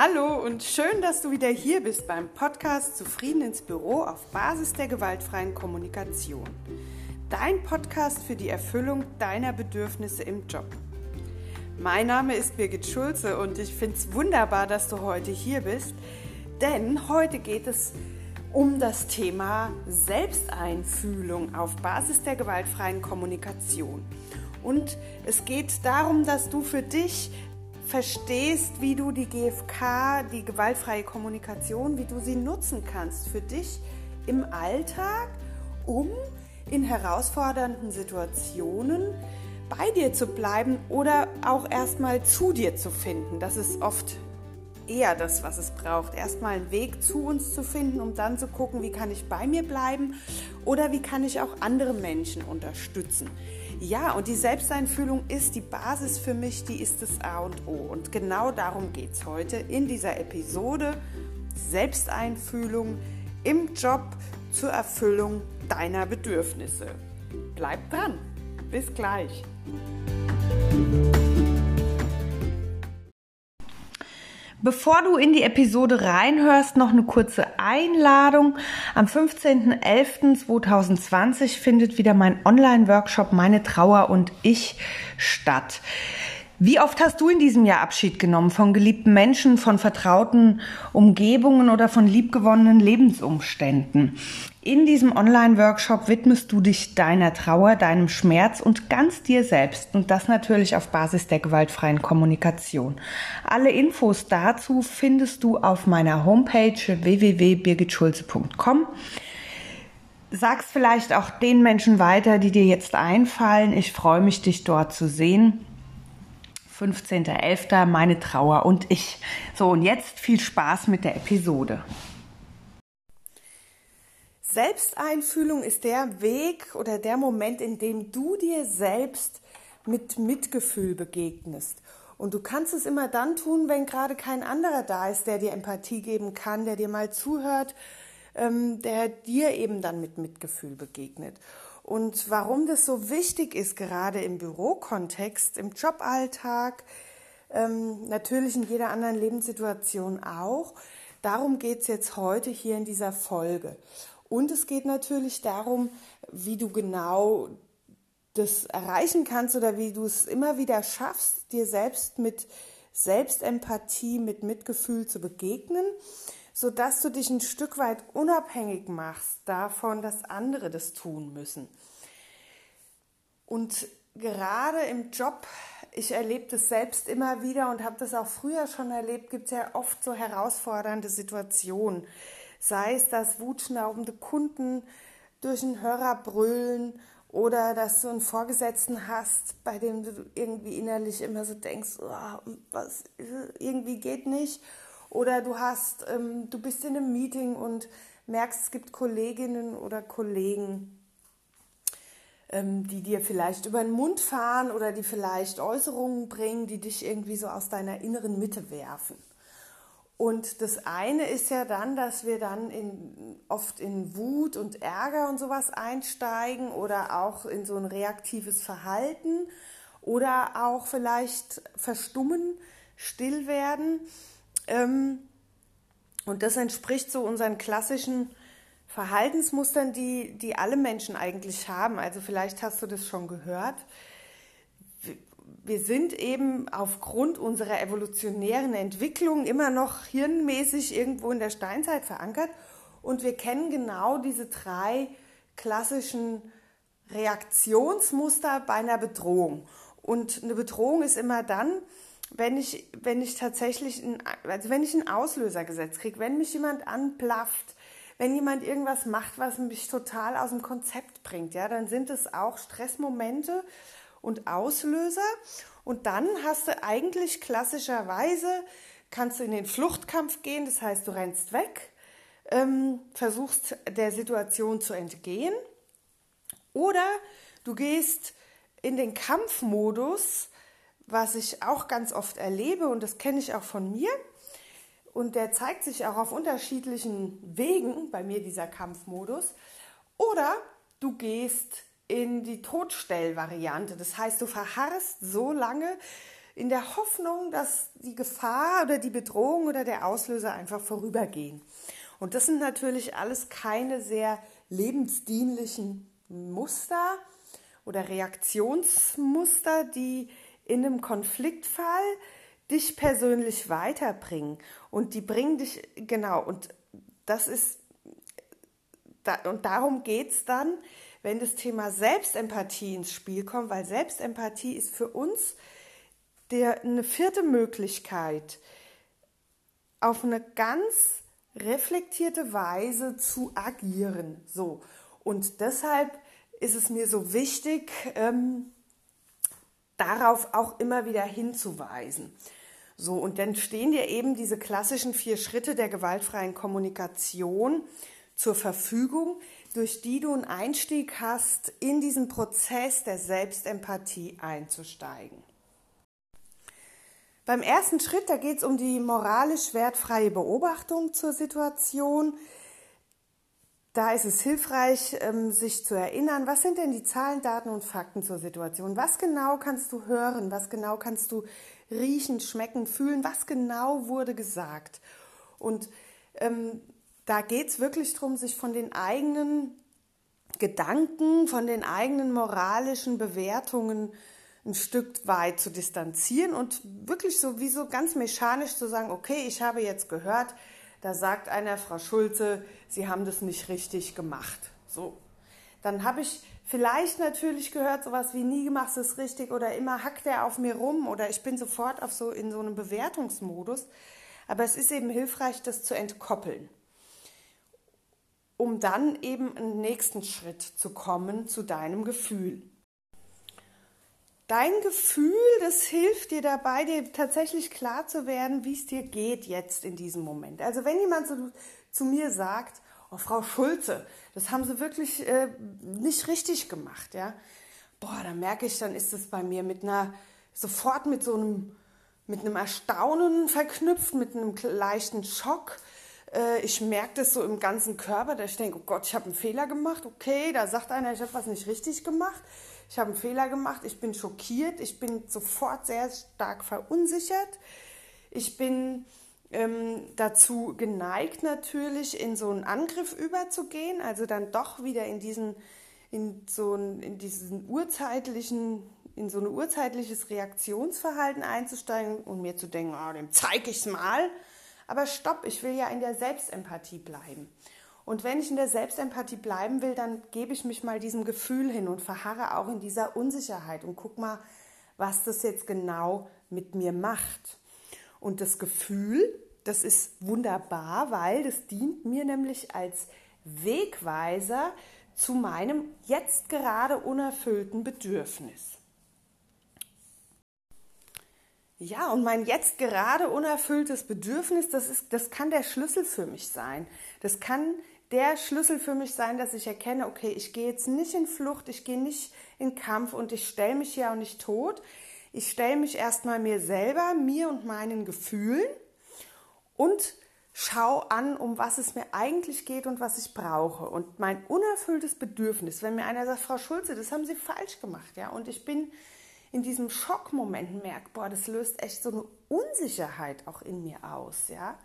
Hallo und schön, dass du wieder hier bist beim Podcast Zufrieden ins Büro auf Basis der gewaltfreien Kommunikation. Dein Podcast für die Erfüllung deiner Bedürfnisse im Job. Mein Name ist Birgit Schulze und ich finde es wunderbar, dass du heute hier bist, denn heute geht es um das Thema Selbsteinfühlung auf Basis der gewaltfreien Kommunikation. Und es geht darum, dass du für dich verstehst, wie du die GFK, die gewaltfreie Kommunikation, wie du sie nutzen kannst für dich im Alltag, um in herausfordernden Situationen bei dir zu bleiben oder auch erstmal zu dir zu finden. Das ist oft eher das, was es braucht. Erstmal einen Weg zu uns zu finden, um dann zu gucken, wie kann ich bei mir bleiben oder wie kann ich auch andere Menschen unterstützen. Ja, und die Selbsteinfühlung ist die Basis für mich, die ist das A und O. Und genau darum geht es heute in dieser Episode. Selbsteinfühlung im Job zur Erfüllung deiner Bedürfnisse. Bleib dran. Bis gleich. Bevor du in die Episode reinhörst, noch eine kurze Einladung. Am 15.11.2020 findet wieder mein Online-Workshop Meine Trauer und ich statt. Wie oft hast du in diesem Jahr Abschied genommen von geliebten Menschen, von vertrauten Umgebungen oder von liebgewonnenen Lebensumständen? In diesem Online-Workshop widmest du dich deiner Trauer, deinem Schmerz und ganz dir selbst und das natürlich auf Basis der gewaltfreien Kommunikation. Alle Infos dazu findest du auf meiner Homepage www.birgitschulze.com. Sag's vielleicht auch den Menschen weiter, die dir jetzt einfallen. Ich freue mich, dich dort zu sehen. 15.11. Meine Trauer und ich. So, und jetzt viel Spaß mit der Episode. Selbsteinfühlung ist der Weg oder der Moment, in dem du dir selbst mit Mitgefühl begegnest. Und du kannst es immer dann tun, wenn gerade kein anderer da ist, der dir Empathie geben kann, der dir mal zuhört, ähm, der dir eben dann mit Mitgefühl begegnet. Und warum das so wichtig ist, gerade im Bürokontext, im Joballtag, ähm, natürlich in jeder anderen Lebenssituation auch, darum geht es jetzt heute hier in dieser Folge. Und es geht natürlich darum, wie du genau das erreichen kannst oder wie du es immer wieder schaffst, dir selbst mit Selbstempathie, mit Mitgefühl zu begegnen sodass du dich ein Stück weit unabhängig machst davon, dass andere das tun müssen. Und gerade im Job, ich erlebe das selbst immer wieder und habe das auch früher schon erlebt, gibt es ja oft so herausfordernde Situationen. Sei es, dass wutschnaubende Kunden durch einen Hörer brüllen oder dass du einen Vorgesetzten hast, bei dem du irgendwie innerlich immer so denkst, oh, was irgendwie geht nicht oder du hast, ähm, du bist in einem Meeting und merkst, es gibt Kolleginnen oder Kollegen, ähm, die dir vielleicht über den Mund fahren oder die vielleicht Äußerungen bringen, die dich irgendwie so aus deiner inneren Mitte werfen. Und das eine ist ja dann, dass wir dann in, oft in Wut und Ärger und sowas einsteigen oder auch in so ein reaktives Verhalten oder auch vielleicht verstummen, still werden. Ähm, und das entspricht so unseren klassischen Verhaltensmustern, die, die alle Menschen eigentlich haben. Also vielleicht hast du das schon gehört. Wir sind eben aufgrund unserer evolutionären Entwicklung immer noch hirnmäßig irgendwo in der Steinzeit verankert und wir kennen genau diese drei klassischen Reaktionsmuster bei einer Bedrohung. Und eine Bedrohung ist immer dann, wenn ich, wenn ich tatsächlich, ein, also wenn ich einen Auslösergesetz kriege, wenn mich jemand anplafft, wenn jemand irgendwas macht, was mich total aus dem Konzept bringt, ja, dann sind es auch Stressmomente und Auslöser. Und dann hast du eigentlich klassischerweise, kannst du in den Fluchtkampf gehen, das heißt, du rennst weg, ähm, versuchst der Situation zu entgehen. Oder du gehst in den Kampfmodus, was ich auch ganz oft erlebe und das kenne ich auch von mir. Und der zeigt sich auch auf unterschiedlichen Wegen, bei mir dieser Kampfmodus. Oder du gehst in die Todstellvariante. Das heißt, du verharrst so lange in der Hoffnung, dass die Gefahr oder die Bedrohung oder der Auslöser einfach vorübergehen. Und das sind natürlich alles keine sehr lebensdienlichen Muster oder Reaktionsmuster, die in einem Konfliktfall dich persönlich weiterbringen. Und die bringen dich, genau, und das ist, und darum geht es dann, wenn das Thema Selbstempathie ins Spiel kommt, weil Selbstempathie ist für uns der, eine vierte Möglichkeit, auf eine ganz reflektierte Weise zu agieren. So. Und deshalb ist es mir so wichtig, ähm, darauf auch immer wieder hinzuweisen. So, und dann stehen dir eben diese klassischen vier Schritte der gewaltfreien Kommunikation zur Verfügung, durch die du einen Einstieg hast, in diesen Prozess der Selbstempathie einzusteigen. Beim ersten Schritt, da geht es um die moralisch wertfreie Beobachtung zur Situation. Da ist es hilfreich, ähm, sich zu erinnern, was sind denn die Zahlen, Daten und Fakten zur Situation? Was genau kannst du hören? Was genau kannst du riechen, schmecken, fühlen? Was genau wurde gesagt? Und ähm, da geht es wirklich darum, sich von den eigenen Gedanken, von den eigenen moralischen Bewertungen ein Stück weit zu distanzieren und wirklich so wie so ganz mechanisch zu sagen, okay, ich habe jetzt gehört, da sagt einer, Frau Schulze, Sie haben das nicht richtig gemacht. So. Dann habe ich vielleicht natürlich gehört, sowas wie nie du es richtig oder immer hackt er auf mir rum oder ich bin sofort auf so in so einem Bewertungsmodus. Aber es ist eben hilfreich, das zu entkoppeln, um dann eben einen nächsten Schritt zu kommen zu deinem Gefühl. Dein Gefühl, das hilft dir dabei, dir tatsächlich klar zu werden, wie es dir geht jetzt in diesem Moment. Also wenn jemand so zu mir sagt, oh Frau Schulze, das haben Sie wirklich äh, nicht richtig gemacht, ja, boah, dann merke ich, dann ist es bei mir mit einer sofort mit so einem mit einem Erstaunen verknüpft, mit einem leichten Schock. Äh, ich merke das so im ganzen Körper, dass ich denke, oh Gott, ich habe einen Fehler gemacht. Okay, da sagt einer, ich habe was nicht richtig gemacht ich habe einen Fehler gemacht, ich bin schockiert, ich bin sofort sehr stark verunsichert. Ich bin ähm, dazu geneigt natürlich, in so einen Angriff überzugehen, also dann doch wieder in diesen, in so ein, in diesen urzeitlichen, in so ein urzeitliches Reaktionsverhalten einzusteigen und mir zu denken, oh, dem zeige ich es mal. Aber stopp, ich will ja in der Selbstempathie bleiben. Und wenn ich in der Selbstempathie bleiben will, dann gebe ich mich mal diesem Gefühl hin und verharre auch in dieser Unsicherheit und guck mal, was das jetzt genau mit mir macht. Und das Gefühl, das ist wunderbar, weil das dient mir nämlich als Wegweiser zu meinem jetzt gerade unerfüllten Bedürfnis. Ja, und mein jetzt gerade unerfülltes Bedürfnis, das, ist, das kann der Schlüssel für mich sein. Das kann der Schlüssel für mich sein, dass ich erkenne, okay, ich gehe jetzt nicht in Flucht, ich gehe nicht in Kampf und ich stelle mich hier auch nicht tot. Ich stelle mich erstmal mir selber, mir und meinen Gefühlen und schau an, um was es mir eigentlich geht und was ich brauche. Und mein unerfülltes Bedürfnis, wenn mir einer sagt, Frau Schulze, das haben Sie falsch gemacht, ja, und ich bin in diesem Schockmoment merke, boah, das löst echt so eine Unsicherheit auch in mir aus, ja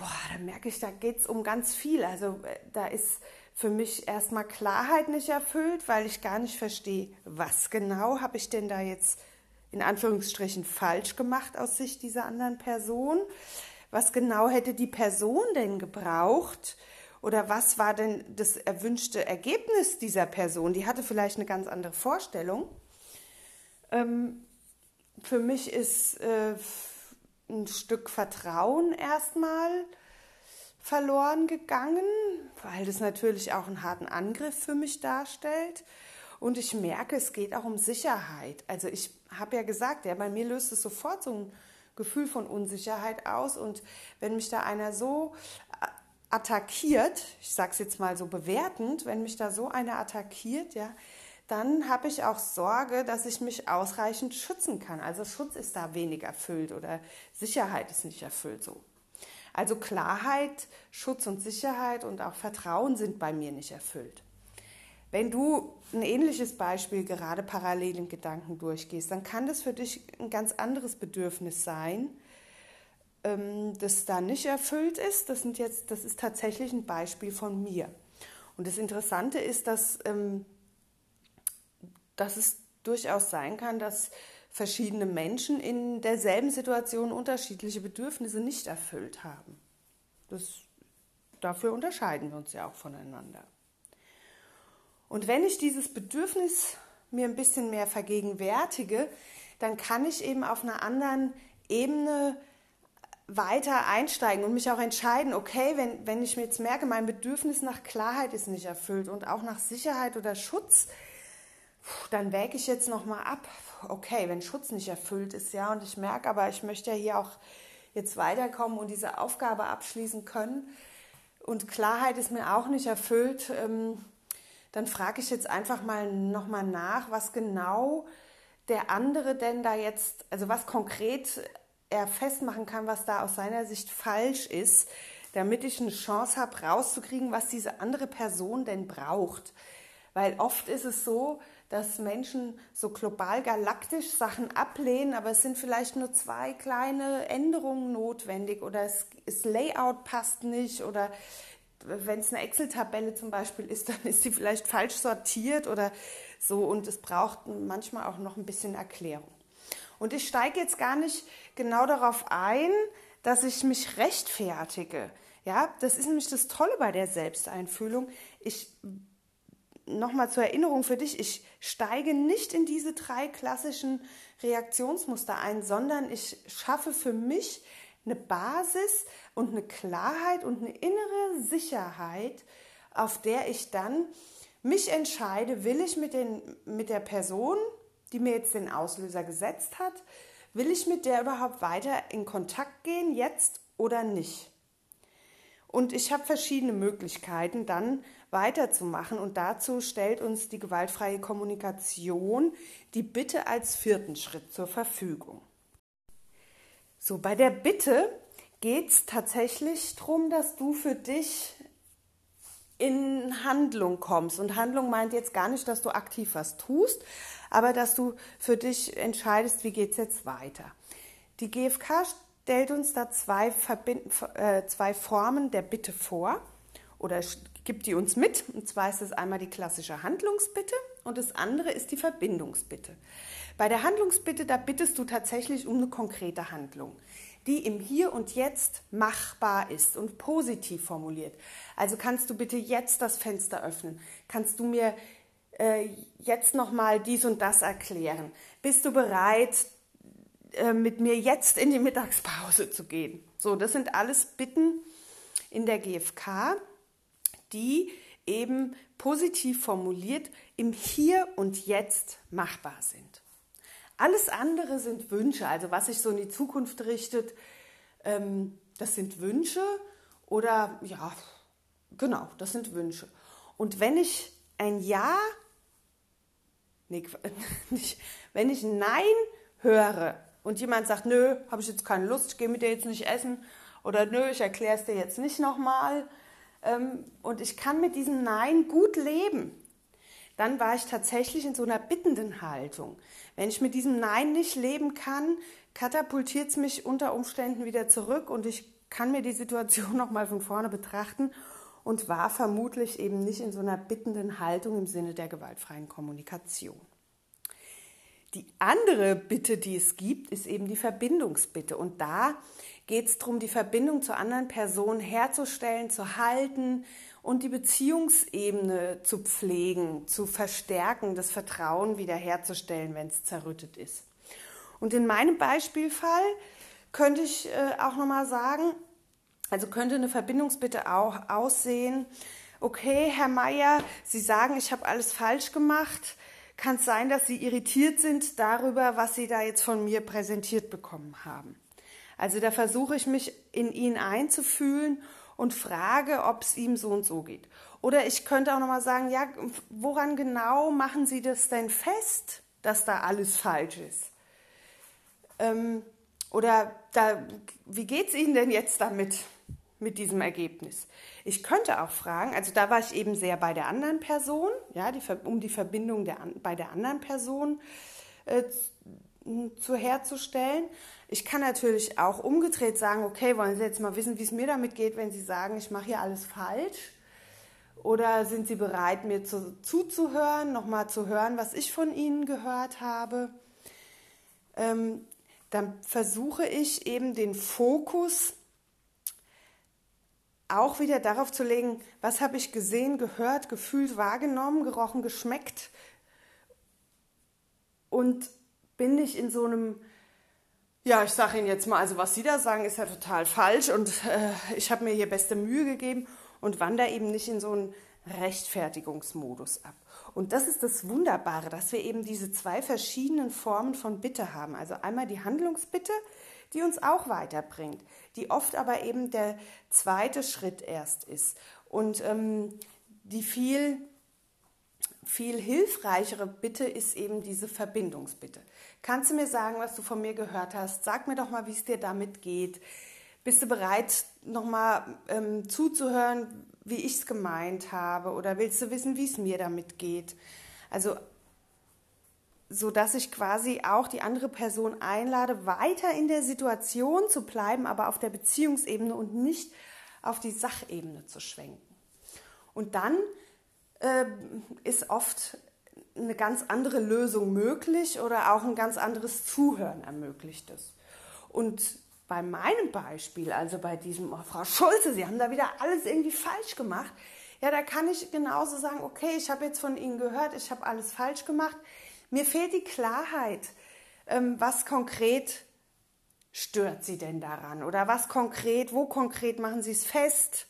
boah, da merke ich, da geht es um ganz viel. Also äh, da ist für mich erstmal Klarheit nicht erfüllt, weil ich gar nicht verstehe, was genau habe ich denn da jetzt in Anführungsstrichen falsch gemacht aus Sicht dieser anderen Person. Was genau hätte die Person denn gebraucht? Oder was war denn das erwünschte Ergebnis dieser Person? Die hatte vielleicht eine ganz andere Vorstellung. Ähm, für mich ist äh, ein Stück Vertrauen erstmal verloren gegangen, weil das natürlich auch einen harten Angriff für mich darstellt. Und ich merke, es geht auch um Sicherheit. Also ich habe ja gesagt, ja, bei mir löst es sofort so ein Gefühl von Unsicherheit aus. Und wenn mich da einer so attackiert, ich sage es jetzt mal so bewertend, wenn mich da so einer attackiert, ja, dann habe ich auch Sorge, dass ich mich ausreichend schützen kann. Also Schutz ist da wenig erfüllt oder Sicherheit ist nicht erfüllt so. Also Klarheit, Schutz und Sicherheit und auch Vertrauen sind bei mir nicht erfüllt. Wenn du ein ähnliches Beispiel gerade parallel in Gedanken durchgehst, dann kann das für dich ein ganz anderes Bedürfnis sein, ähm, das da nicht erfüllt ist. Das, sind jetzt, das ist tatsächlich ein Beispiel von mir. Und das Interessante ist, dass, ähm, dass es durchaus sein kann, dass verschiedene Menschen in derselben Situation unterschiedliche Bedürfnisse nicht erfüllt haben. Das, dafür unterscheiden wir uns ja auch voneinander. Und wenn ich dieses Bedürfnis mir ein bisschen mehr vergegenwärtige, dann kann ich eben auf einer anderen Ebene weiter einsteigen und mich auch entscheiden, okay, wenn, wenn ich mir jetzt merke, mein Bedürfnis nach Klarheit ist nicht erfüllt und auch nach Sicherheit oder Schutz, dann wäge ich jetzt nochmal ab, okay, wenn Schutz nicht erfüllt ist, ja, und ich merke aber, ich möchte ja hier auch jetzt weiterkommen und diese Aufgabe abschließen können. Und Klarheit ist mir auch nicht erfüllt, ähm, dann frage ich jetzt einfach mal nochmal nach, was genau der andere denn da jetzt, also was konkret er festmachen kann, was da aus seiner Sicht falsch ist, damit ich eine Chance habe, rauszukriegen, was diese andere Person denn braucht. Weil oft ist es so, dass Menschen so global galaktisch Sachen ablehnen, aber es sind vielleicht nur zwei kleine Änderungen notwendig oder es, das Layout passt nicht oder wenn es eine Excel-Tabelle zum Beispiel ist, dann ist sie vielleicht falsch sortiert oder so und es braucht manchmal auch noch ein bisschen Erklärung. Und ich steige jetzt gar nicht genau darauf ein, dass ich mich rechtfertige. Ja, das ist nämlich das Tolle bei der Selbsteinfühlung. Ich nochmal zur Erinnerung für dich, ich steige nicht in diese drei klassischen Reaktionsmuster ein, sondern ich schaffe für mich eine Basis und eine Klarheit und eine innere Sicherheit, auf der ich dann mich entscheide, will ich mit, den, mit der Person, die mir jetzt den Auslöser gesetzt hat, will ich mit der überhaupt weiter in Kontakt gehen, jetzt oder nicht? Und ich habe verschiedene Möglichkeiten, dann weiterzumachen. Und dazu stellt uns die gewaltfreie Kommunikation die Bitte als vierten Schritt zur Verfügung. So, bei der Bitte geht es tatsächlich darum, dass du für dich in Handlung kommst. Und Handlung meint jetzt gar nicht, dass du aktiv was tust, aber dass du für dich entscheidest, wie geht es jetzt weiter. Die GfK stellt uns da zwei, Verbind äh, zwei Formen der Bitte vor oder gibt die uns mit. Und zwar ist es einmal die klassische Handlungsbitte und das andere ist die Verbindungsbitte. Bei der Handlungsbitte, da bittest du tatsächlich um eine konkrete Handlung, die im Hier und Jetzt machbar ist und positiv formuliert. Also kannst du bitte jetzt das Fenster öffnen? Kannst du mir äh, jetzt noch mal dies und das erklären? Bist du bereit, äh, mit mir jetzt in die Mittagspause zu gehen? So, das sind alles Bitten in der GfK, die eben positiv formuliert im Hier und Jetzt machbar sind. Alles andere sind Wünsche, also was sich so in die Zukunft richtet, ähm, das sind Wünsche oder ja, genau, das sind Wünsche. Und wenn ich ein Ja, nee, wenn ich Nein höre und jemand sagt, nö, habe ich jetzt keine Lust, ich gehe mit dir jetzt nicht essen oder nö, ich erkläre es dir jetzt nicht nochmal, ähm, und ich kann mit diesem Nein gut leben, dann war ich tatsächlich in so einer bittenden Haltung. Wenn ich mit diesem Nein nicht leben kann, katapultiert es mich unter Umständen wieder zurück und ich kann mir die Situation nochmal von vorne betrachten und war vermutlich eben nicht in so einer bittenden Haltung im Sinne der gewaltfreien Kommunikation. Die andere Bitte, die es gibt, ist eben die Verbindungsbitte. Und da geht es darum, die Verbindung zur anderen Person herzustellen, zu halten und die Beziehungsebene zu pflegen, zu verstärken, das Vertrauen wiederherzustellen, wenn es zerrüttet ist. Und in meinem Beispielfall könnte ich äh, auch nochmal sagen, also könnte eine Verbindungsbitte auch aussehen, okay, Herr Meier, Sie sagen, ich habe alles falsch gemacht kann es sein, dass sie irritiert sind darüber, was sie da jetzt von mir präsentiert bekommen haben. Also da versuche ich mich in ihn einzufühlen und frage, ob es ihm so und so geht. Oder ich könnte auch nochmal sagen, ja, woran genau machen Sie das denn fest, dass da alles falsch ist? Ähm, oder da, wie geht es Ihnen denn jetzt damit? Mit diesem Ergebnis. Ich könnte auch fragen, also da war ich eben sehr bei der anderen Person, ja, die, um die Verbindung der, bei der anderen Person äh, zu herzustellen. Ich kann natürlich auch umgedreht sagen, okay, wollen Sie jetzt mal wissen, wie es mir damit geht, wenn Sie sagen, ich mache hier alles falsch? Oder sind Sie bereit, mir zu, zuzuhören, nochmal zu hören, was ich von Ihnen gehört habe? Ähm, dann versuche ich eben den Fokus auch wieder darauf zu legen, was habe ich gesehen, gehört, gefühlt, wahrgenommen, gerochen, geschmeckt und bin ich in so einem, ja, ich sage Ihnen jetzt mal, also was Sie da sagen, ist ja total falsch und äh, ich habe mir hier beste Mühe gegeben und wandere eben nicht in so einen Rechtfertigungsmodus ab. Und das ist das Wunderbare, dass wir eben diese zwei verschiedenen Formen von Bitte haben. Also einmal die Handlungsbitte, die uns auch weiterbringt, die oft aber eben der zweite Schritt erst ist und ähm, die viel viel hilfreichere Bitte ist eben diese Verbindungsbitte. Kannst du mir sagen, was du von mir gehört hast? Sag mir doch mal, wie es dir damit geht. Bist du bereit, nochmal ähm, zuzuhören, wie ich es gemeint habe? Oder willst du wissen, wie es mir damit geht? Also so dass ich quasi auch die andere Person einlade, weiter in der Situation zu bleiben, aber auf der Beziehungsebene und nicht auf die Sachebene zu schwenken. Und dann äh, ist oft eine ganz andere Lösung möglich oder auch ein ganz anderes Zuhören ermöglicht es. Und bei meinem Beispiel, also bei diesem, oh, Frau Schulze, Sie haben da wieder alles irgendwie falsch gemacht, ja, da kann ich genauso sagen, okay, ich habe jetzt von Ihnen gehört, ich habe alles falsch gemacht. Mir fehlt die Klarheit, ähm, was konkret stört Sie denn daran? Oder was konkret, wo konkret machen Sie es fest,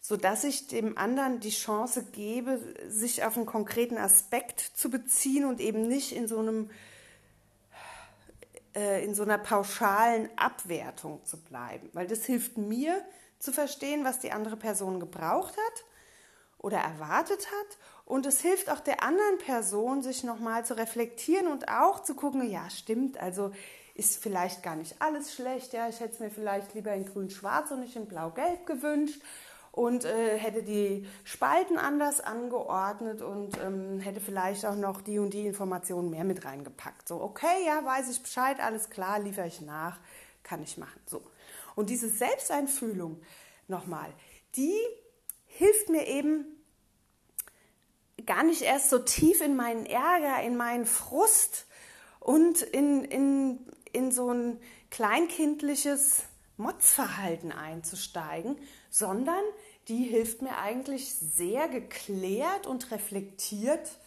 sodass ich dem anderen die Chance gebe, sich auf einen konkreten Aspekt zu beziehen und eben nicht in so einem äh, in so einer pauschalen Abwertung zu bleiben, weil das hilft mir zu verstehen, was die andere Person gebraucht hat oder erwartet hat und es hilft auch der anderen Person, sich nochmal zu reflektieren und auch zu gucken, ja, stimmt, also ist vielleicht gar nicht alles schlecht, ja, ich hätte es mir vielleicht lieber in grün-schwarz und nicht in blau-gelb gewünscht und äh, hätte die Spalten anders angeordnet und ähm, hätte vielleicht auch noch die und die Informationen mehr mit reingepackt. So, okay, ja, weiß ich Bescheid, alles klar, liefere ich nach, kann ich machen. So. Und diese Selbsteinfühlung, nochmal, die hilft mir eben gar nicht erst so tief in meinen Ärger, in meinen Frust und in, in, in so ein kleinkindliches Motzverhalten einzusteigen, sondern die hilft mir eigentlich sehr geklärt und reflektiert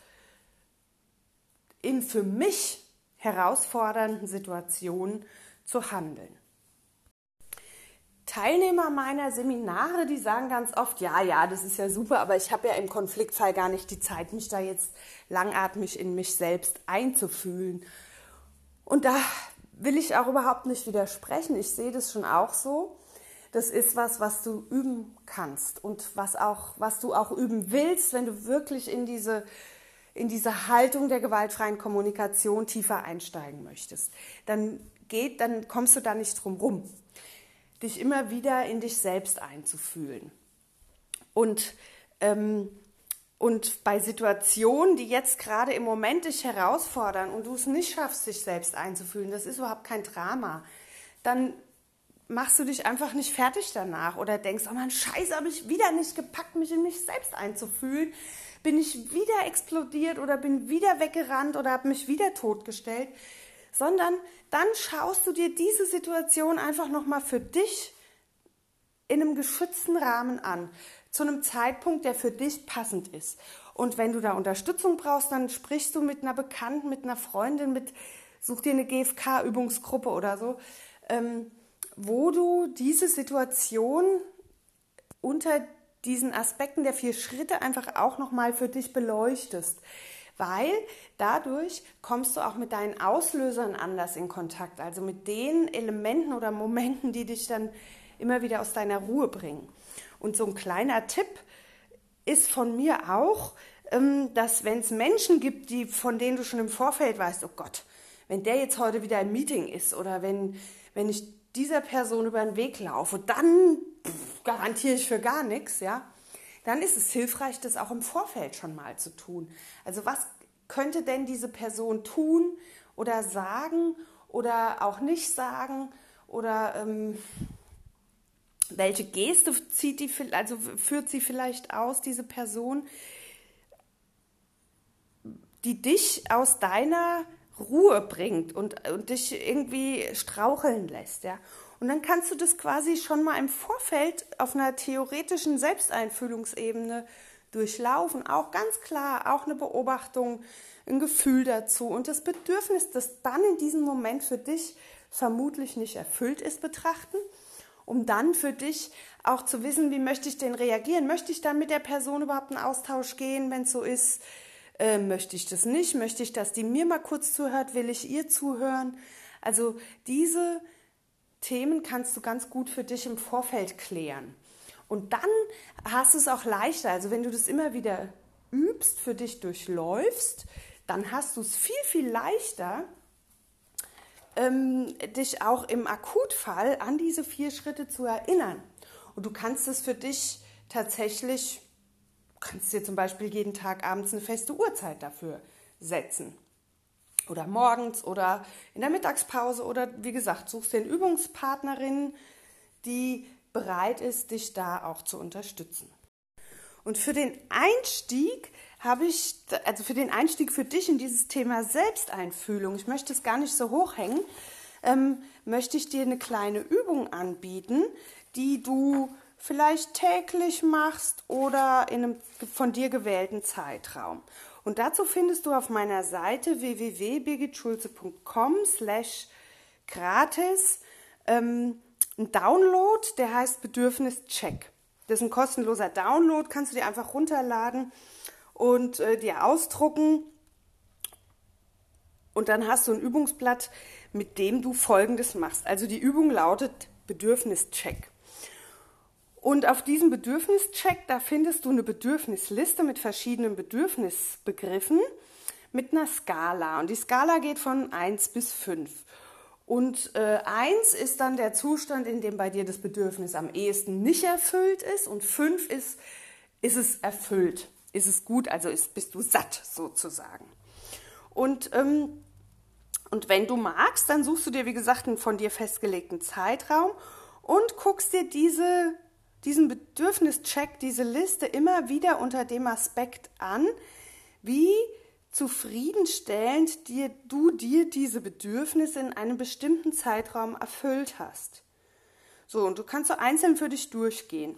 in für mich herausfordernden Situationen zu handeln. Teilnehmer meiner Seminare, die sagen ganz oft, ja, ja, das ist ja super, aber ich habe ja im Konfliktfall gar nicht die Zeit, mich da jetzt langatmig in mich selbst einzufühlen. Und da will ich auch überhaupt nicht widersprechen. Ich sehe das schon auch so. Das ist was, was du üben kannst und was auch, was du auch üben willst, wenn du wirklich in diese, in diese Haltung der gewaltfreien Kommunikation tiefer einsteigen möchtest. Dann geht, dann kommst du da nicht drum rum, dich immer wieder in dich selbst einzufühlen. Und ähm, und bei Situationen, die jetzt gerade im Moment dich herausfordern und du es nicht schaffst, dich selbst einzufühlen, das ist überhaupt kein Drama, dann machst du dich einfach nicht fertig danach oder denkst, oh Mann, scheiße, habe ich wieder nicht gepackt, mich in mich selbst einzufühlen. Bin ich wieder explodiert oder bin wieder weggerannt oder habe mich wieder totgestellt, sondern dann schaust du dir diese Situation einfach nochmal für dich in einem geschützten Rahmen an zu einem Zeitpunkt, der für dich passend ist. Und wenn du da Unterstützung brauchst, dann sprichst du mit einer Bekannten, mit einer Freundin, mit, such dir eine GFK-Übungsgruppe oder so, ähm, wo du diese Situation unter diesen Aspekten der vier Schritte einfach auch nochmal für dich beleuchtest. Weil dadurch kommst du auch mit deinen Auslösern anders in Kontakt, also mit den Elementen oder Momenten, die dich dann immer wieder aus deiner Ruhe bringen. Und so ein kleiner Tipp ist von mir auch, ähm, dass wenn es Menschen gibt, die, von denen du schon im Vorfeld weißt, oh Gott, wenn der jetzt heute wieder im Meeting ist oder wenn, wenn ich dieser Person über den Weg laufe, dann garantiere ich für gar nichts, ja, dann ist es hilfreich, das auch im Vorfeld schon mal zu tun. Also was könnte denn diese Person tun oder sagen oder auch nicht sagen oder ähm, welche Geste zieht die, also führt sie vielleicht aus, diese Person, die dich aus deiner Ruhe bringt und, und dich irgendwie straucheln lässt, ja. Und dann kannst du das quasi schon mal im Vorfeld auf einer theoretischen Selbsteinfühlungsebene durchlaufen. Auch ganz klar, auch eine Beobachtung, ein Gefühl dazu und das Bedürfnis, das dann in diesem Moment für dich vermutlich nicht erfüllt ist, betrachten, um dann für dich auch zu wissen, wie möchte ich denn reagieren? Möchte ich dann mit der Person überhaupt in Austausch gehen, wenn es so ist? Äh, möchte ich das nicht? Möchte ich, dass die mir mal kurz zuhört? Will ich ihr zuhören? Also diese Themen kannst du ganz gut für dich im Vorfeld klären. Und dann hast du es auch leichter. Also wenn du das immer wieder übst, für dich durchläufst, dann hast du es viel, viel leichter, ähm, dich auch im Akutfall an diese vier Schritte zu erinnern. Und du kannst es für dich tatsächlich kannst dir zum Beispiel jeden Tag abends eine feste Uhrzeit dafür setzen. Oder morgens oder in der Mittagspause oder wie gesagt, suchst dir eine Übungspartnerin, die bereit ist, dich da auch zu unterstützen. Und für den Einstieg habe ich, also für den Einstieg für dich in dieses Thema Selbsteinfühlung, ich möchte es gar nicht so hochhängen, ähm, möchte ich dir eine kleine Übung anbieten, die du vielleicht täglich machst oder in einem von dir gewählten Zeitraum. Und dazu findest du auf meiner Seite www.birgitschulze.com slash gratis ähm, einen Download, der heißt Bedürfnischeck. Das ist ein kostenloser Download, kannst du dir einfach runterladen und äh, dir ausdrucken. Und dann hast du ein Übungsblatt, mit dem du Folgendes machst. Also die Übung lautet Bedürfnischeck. Und auf diesem Bedürfnischeck, da findest du eine Bedürfnisliste mit verschiedenen Bedürfnisbegriffen mit einer Skala. Und die Skala geht von 1 bis 5. Und äh, 1 ist dann der Zustand, in dem bei dir das Bedürfnis am ehesten nicht erfüllt ist. Und 5 ist, ist es erfüllt, ist es gut, also ist, bist du satt sozusagen. Und, ähm, und wenn du magst, dann suchst du dir, wie gesagt, einen von dir festgelegten Zeitraum und guckst dir diese diesen Bedürfnischeck, diese Liste immer wieder unter dem Aspekt an, wie zufriedenstellend dir, du dir diese Bedürfnisse in einem bestimmten Zeitraum erfüllt hast. So, und du kannst so einzeln für dich durchgehen.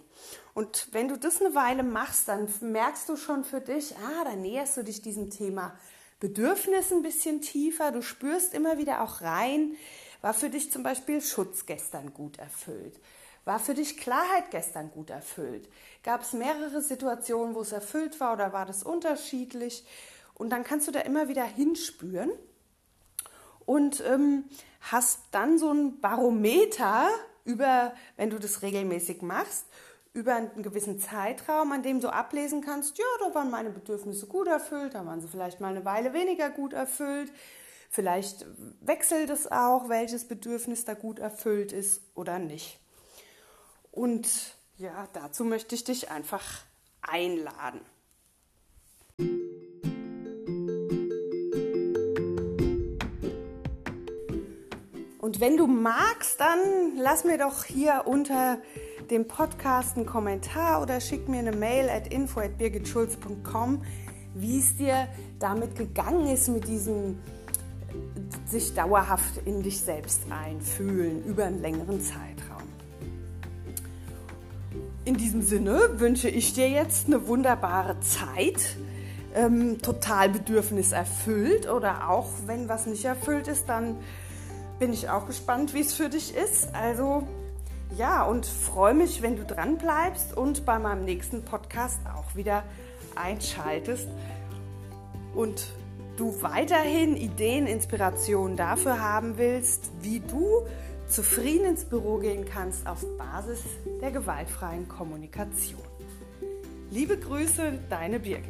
Und wenn du das eine Weile machst, dann merkst du schon für dich, ah, da näherst du dich diesem Thema Bedürfnis ein bisschen tiefer. Du spürst immer wieder auch rein, war für dich zum Beispiel Schutz gestern gut erfüllt? War für dich Klarheit gestern gut erfüllt? Gab es mehrere Situationen, wo es erfüllt war oder war das unterschiedlich? Und dann kannst du da immer wieder hinspüren und ähm, hast dann so ein Barometer über, wenn du das regelmäßig machst, über einen gewissen Zeitraum, an dem du ablesen kannst, ja, da waren meine Bedürfnisse gut erfüllt, da waren sie vielleicht mal eine Weile weniger gut erfüllt. Vielleicht wechselt es auch, welches Bedürfnis da gut erfüllt ist oder nicht. Und ja, dazu möchte ich dich einfach einladen. Und wenn du magst, dann lass mir doch hier unter dem Podcast einen Kommentar oder schick mir eine Mail at info at birgitschulz.com, wie es dir damit gegangen ist mit diesem sich dauerhaft in dich selbst einfühlen über einen längeren Zeitraum. In diesem Sinne wünsche ich dir jetzt eine wunderbare Zeit, ähm, total bedürfniserfüllt oder auch wenn was nicht erfüllt ist, dann bin ich auch gespannt, wie es für dich ist. Also ja, und freue mich, wenn du dran bleibst und bei meinem nächsten Podcast auch wieder einschaltest und du weiterhin Ideen, Inspirationen dafür haben willst, wie du zufrieden ins Büro gehen kannst auf Basis der gewaltfreien Kommunikation. Liebe Grüße, deine Birgit.